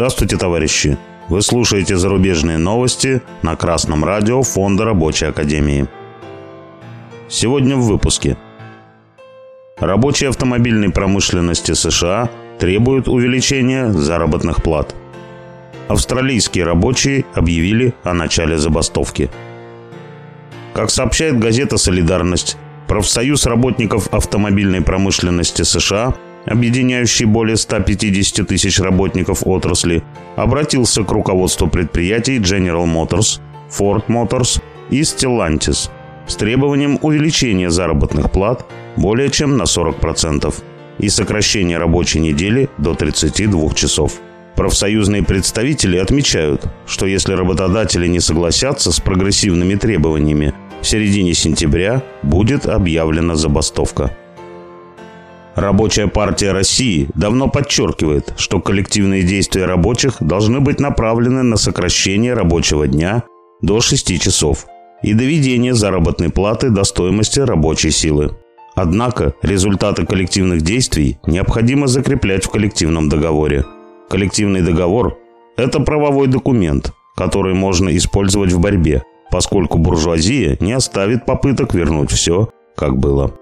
Здравствуйте, товарищи! Вы слушаете зарубежные новости на Красном радио Фонда Рабочей Академии. Сегодня в выпуске. Рабочие автомобильной промышленности США требуют увеличения заработных плат. Австралийские рабочие объявили о начале забастовки. Как сообщает газета «Солидарность», профсоюз работников автомобильной промышленности США – объединяющий более 150 тысяч работников отрасли, обратился к руководству предприятий General Motors, Ford Motors и Stellantis с требованием увеличения заработных плат более чем на 40% и сокращения рабочей недели до 32 часов. Профсоюзные представители отмечают, что если работодатели не согласятся с прогрессивными требованиями, в середине сентября будет объявлена забастовка. Рабочая партия России давно подчеркивает, что коллективные действия рабочих должны быть направлены на сокращение рабочего дня до 6 часов и доведение заработной платы до стоимости рабочей силы. Однако результаты коллективных действий необходимо закреплять в коллективном договоре. Коллективный договор – это правовой документ, который можно использовать в борьбе, поскольку буржуазия не оставит попыток вернуть все, как было.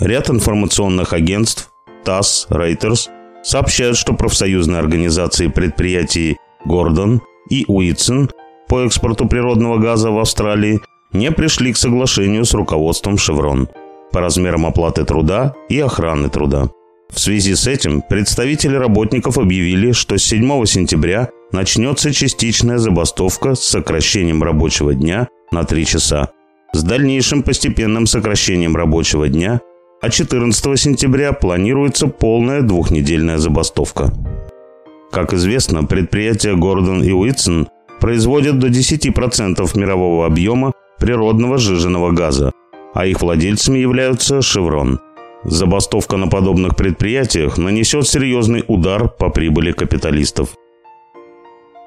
Ряд информационных агентств, ТАСС, Reuters сообщают, что профсоюзные организации предприятий Гордон и Уитсон по экспорту природного газа в Австралии не пришли к соглашению с руководством «Шеврон» по размерам оплаты труда и охраны труда. В связи с этим представители работников объявили, что с 7 сентября начнется частичная забастовка с сокращением рабочего дня на 3 часа, с дальнейшим постепенным сокращением рабочего дня а 14 сентября планируется полная двухнедельная забастовка. Как известно, предприятия Гордон и Уитсон производят до 10% мирового объема природного сжиженного газа, а их владельцами являются «Шеврон». Забастовка на подобных предприятиях нанесет серьезный удар по прибыли капиталистов.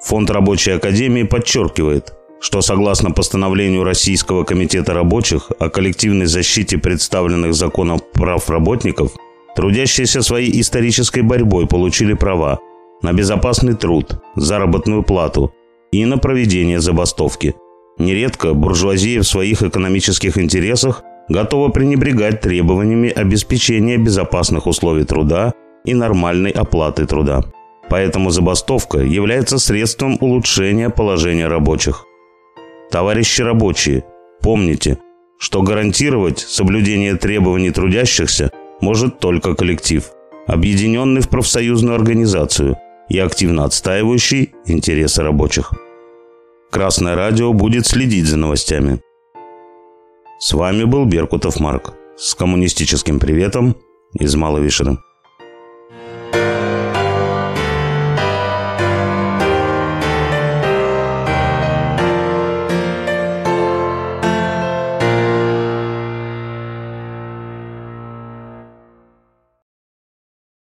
Фонд рабочей академии подчеркивает, что согласно постановлению Российского комитета рабочих о коллективной защите представленных законом прав работников, трудящиеся своей исторической борьбой получили права на безопасный труд, заработную плату и на проведение забастовки. Нередко буржуазия в своих экономических интересах готова пренебрегать требованиями обеспечения безопасных условий труда и нормальной оплаты труда. Поэтому забастовка является средством улучшения положения рабочих. Товарищи рабочие, помните, что гарантировать соблюдение требований трудящихся может только коллектив, объединенный в профсоюзную организацию и активно отстаивающий интересы рабочих. Красное радио будет следить за новостями. С вами был Беркутов Марк с коммунистическим приветом из Маловишера.